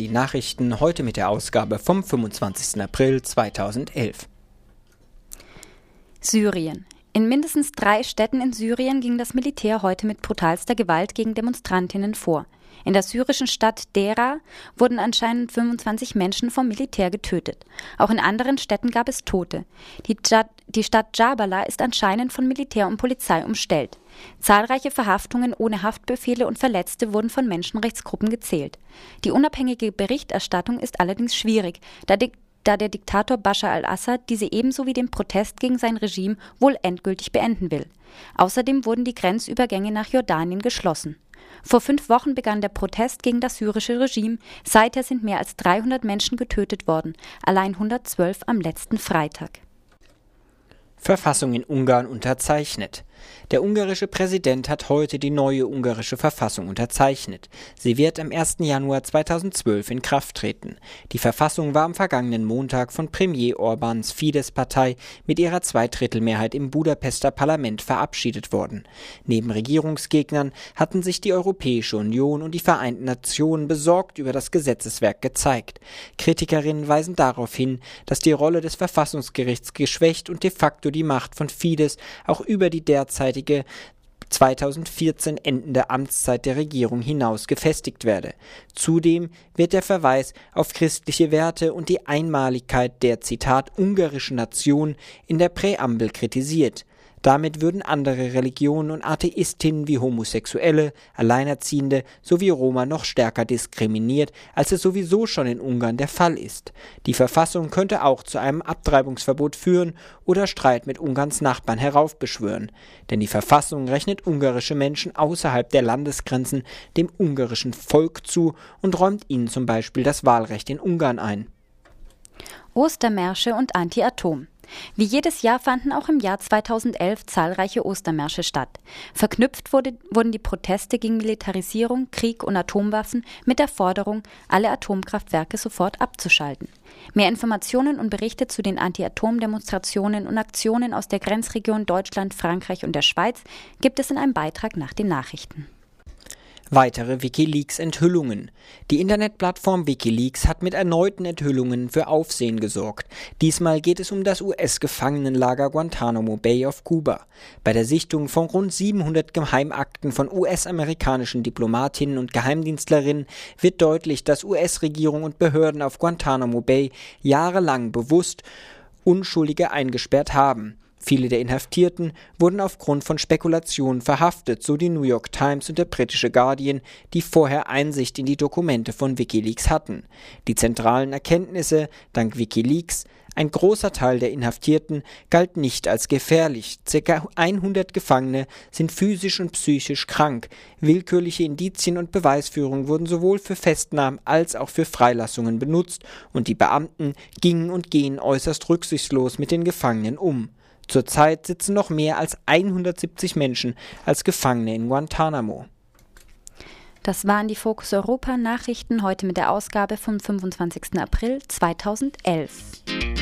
Die Nachrichten heute mit der Ausgabe vom 25. April 2011. Syrien. In mindestens drei Städten in Syrien ging das Militär heute mit brutalster Gewalt gegen Demonstrantinnen vor. In der syrischen Stadt Dera wurden anscheinend 25 Menschen vom Militär getötet. Auch in anderen Städten gab es Tote. Die, die Stadt Jabala ist anscheinend von Militär und Polizei umstellt. Zahlreiche Verhaftungen ohne Haftbefehle und Verletzte wurden von Menschenrechtsgruppen gezählt. Die unabhängige Berichterstattung ist allerdings schwierig, da da der Diktator Bashar al-Assad diese ebenso wie den Protest gegen sein Regime wohl endgültig beenden will. Außerdem wurden die Grenzübergänge nach Jordanien geschlossen. Vor fünf Wochen begann der Protest gegen das syrische Regime. Seither sind mehr als 300 Menschen getötet worden, allein 112 am letzten Freitag. Verfassung in Ungarn unterzeichnet. Der ungarische Präsident hat heute die neue ungarische Verfassung unterzeichnet. Sie wird am 1. Januar 2012 in Kraft treten. Die Verfassung war am vergangenen Montag von Premier Orbans Fidesz-Partei mit ihrer Zweidrittelmehrheit im Budapester Parlament verabschiedet worden. Neben Regierungsgegnern hatten sich die Europäische Union und die Vereinten Nationen besorgt über das Gesetzeswerk gezeigt. Kritikerinnen weisen darauf hin, dass die Rolle des Verfassungsgerichts geschwächt und de facto die Macht von Fidesz auch über die derzeit derzeitige 2014 endende Amtszeit der Regierung hinaus gefestigt werde. Zudem wird der Verweis auf christliche Werte und die Einmaligkeit der Zitat ungarischen Nation in der Präambel kritisiert. Damit würden andere Religionen und Atheistinnen wie Homosexuelle, Alleinerziehende sowie Roma noch stärker diskriminiert, als es sowieso schon in Ungarn der Fall ist. Die Verfassung könnte auch zu einem Abtreibungsverbot führen oder Streit mit Ungarns Nachbarn heraufbeschwören. Denn die Verfassung rechnet ungarische Menschen außerhalb der Landesgrenzen dem ungarischen Volk zu und räumt ihnen zum Beispiel das Wahlrecht in Ungarn ein. Ostermärsche und Anti-Atom. Wie jedes Jahr fanden auch im Jahr 2011 zahlreiche Ostermärsche statt. Verknüpft wurde, wurden die Proteste gegen Militarisierung, Krieg und Atomwaffen mit der Forderung, alle Atomkraftwerke sofort abzuschalten. Mehr Informationen und Berichte zu den Anti-Atom-Demonstrationen und Aktionen aus der Grenzregion Deutschland, Frankreich und der Schweiz gibt es in einem Beitrag nach den Nachrichten. Weitere Wikileaks-Enthüllungen. Die Internetplattform Wikileaks hat mit erneuten Enthüllungen für Aufsehen gesorgt. Diesmal geht es um das US-Gefangenenlager Guantanamo Bay auf Kuba. Bei der Sichtung von rund 700 Geheimakten von US-amerikanischen Diplomatinnen und Geheimdienstlerinnen wird deutlich, dass US-Regierung und Behörden auf Guantanamo Bay jahrelang bewusst Unschuldige eingesperrt haben. Viele der Inhaftierten wurden aufgrund von Spekulationen verhaftet, so die New York Times und der britische Guardian, die vorher Einsicht in die Dokumente von Wikileaks hatten. Die zentralen Erkenntnisse dank Wikileaks ein großer Teil der Inhaftierten galt nicht als gefährlich. Circa 100 Gefangene sind physisch und psychisch krank. Willkürliche Indizien und Beweisführung wurden sowohl für Festnahmen als auch für Freilassungen benutzt und die Beamten gingen und gehen äußerst rücksichtslos mit den Gefangenen um. Zurzeit sitzen noch mehr als 170 Menschen als Gefangene in Guantanamo. Das waren die Fokus Europa Nachrichten heute mit der Ausgabe vom 25. April 2011.